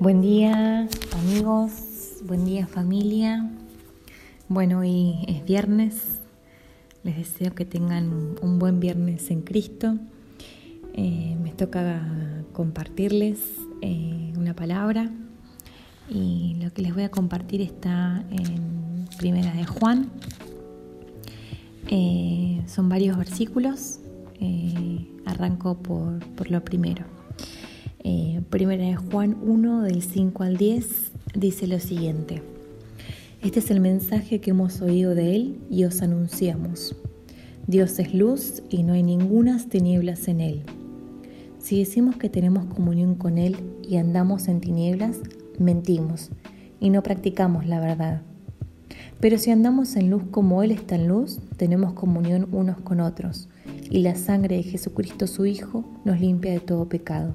Buen día amigos, buen día familia. Bueno, hoy es viernes. Les deseo que tengan un buen viernes en Cristo. Eh, me toca compartirles eh, una palabra y lo que les voy a compartir está en Primera de Juan. Eh, son varios versículos. arranco por, por lo primero. Eh, primera de Juan 1 del 5 al 10 dice lo siguiente. Este es el mensaje que hemos oído de Él y os anunciamos. Dios es luz y no hay ningunas tinieblas en Él. Si decimos que tenemos comunión con Él y andamos en tinieblas, mentimos y no practicamos la verdad. Pero si andamos en luz como Él está en luz, tenemos comunión unos con otros, y la sangre de Jesucristo su Hijo nos limpia de todo pecado.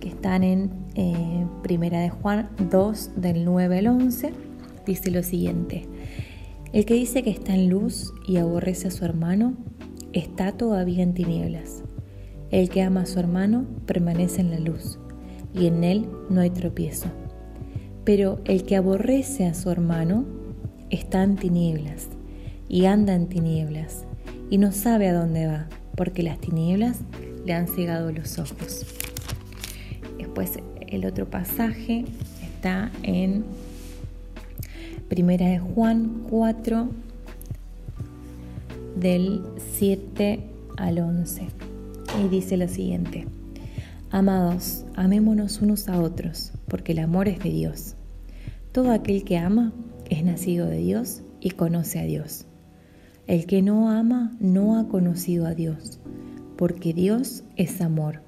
que están en eh, Primera de Juan 2 del 9 al 11, dice lo siguiente. El que dice que está en luz y aborrece a su hermano, está todavía en tinieblas. El que ama a su hermano permanece en la luz, y en él no hay tropiezo. Pero el que aborrece a su hermano está en tinieblas, y anda en tinieblas, y no sabe a dónde va, porque las tinieblas le han cegado los ojos. Después el otro pasaje está en Primera de Juan 4 del 7 al 11 y dice lo siguiente. Amados, amémonos unos a otros, porque el amor es de Dios. Todo aquel que ama es nacido de Dios y conoce a Dios. El que no ama no ha conocido a Dios, porque Dios es amor.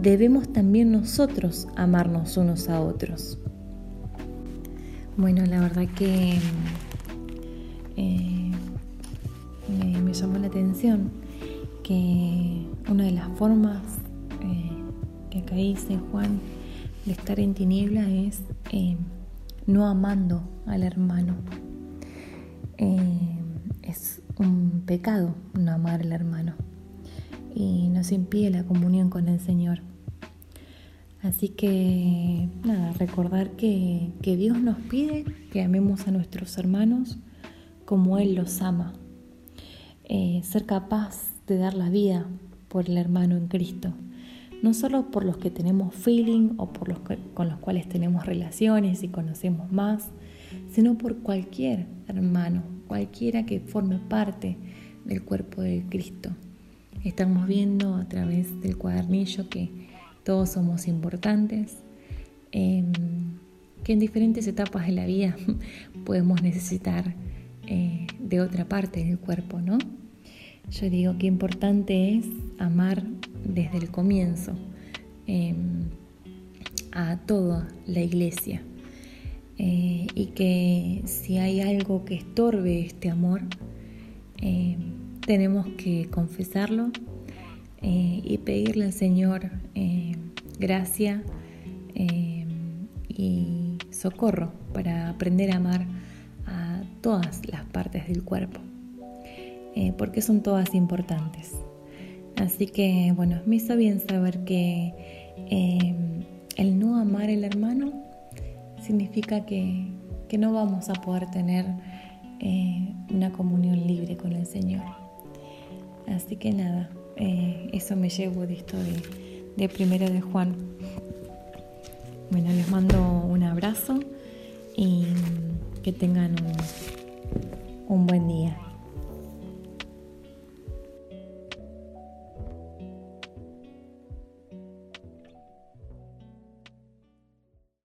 debemos también nosotros amarnos unos a otros. Bueno, la verdad que eh, me, llamó la atención que una de las formas eh, que acá dice Juan de estar en tiniebla es eh, no amando al hermano. es un pecado no amar al hermano y nos impide la comunión con el Señor. Así que nada, recordar que, Dios nos pide que amemos a nuestros hermanos como Él los ama. Eh, ser capaz de dar la vida por el hermano en Cristo. No solo por los que tenemos feeling o por los con los cuales tenemos relaciones y conocemos más, sino por cualquier hermano, cualquiera que forme parte del cuerpo de Cristo. Estamos viendo a través del cuadernillo que todos somos importantes, em, que en diferentes etapas de la vida podemos necesitar eh, de otra parte del cuerpo, ¿no? Yo digo que importante es amar desde el comienzo em, a toda la iglesia eh, y que si hay algo que estorbe este amor, em, tenemos que confesarlo eh, y pedirle al Señor gracia eh, y socorro para aprender a amar a todas las partes del cuerpo, porque son todas importantes. Así que, bueno, me hizo bien saber que el no amar al hermano significa que, que, no vamos a poder tener una comunión libre con el Señor. Así que nada, eh, eso me llevo de esto de, de primero de Juan. Bueno, les mando un abrazo y que tengan Un buen día.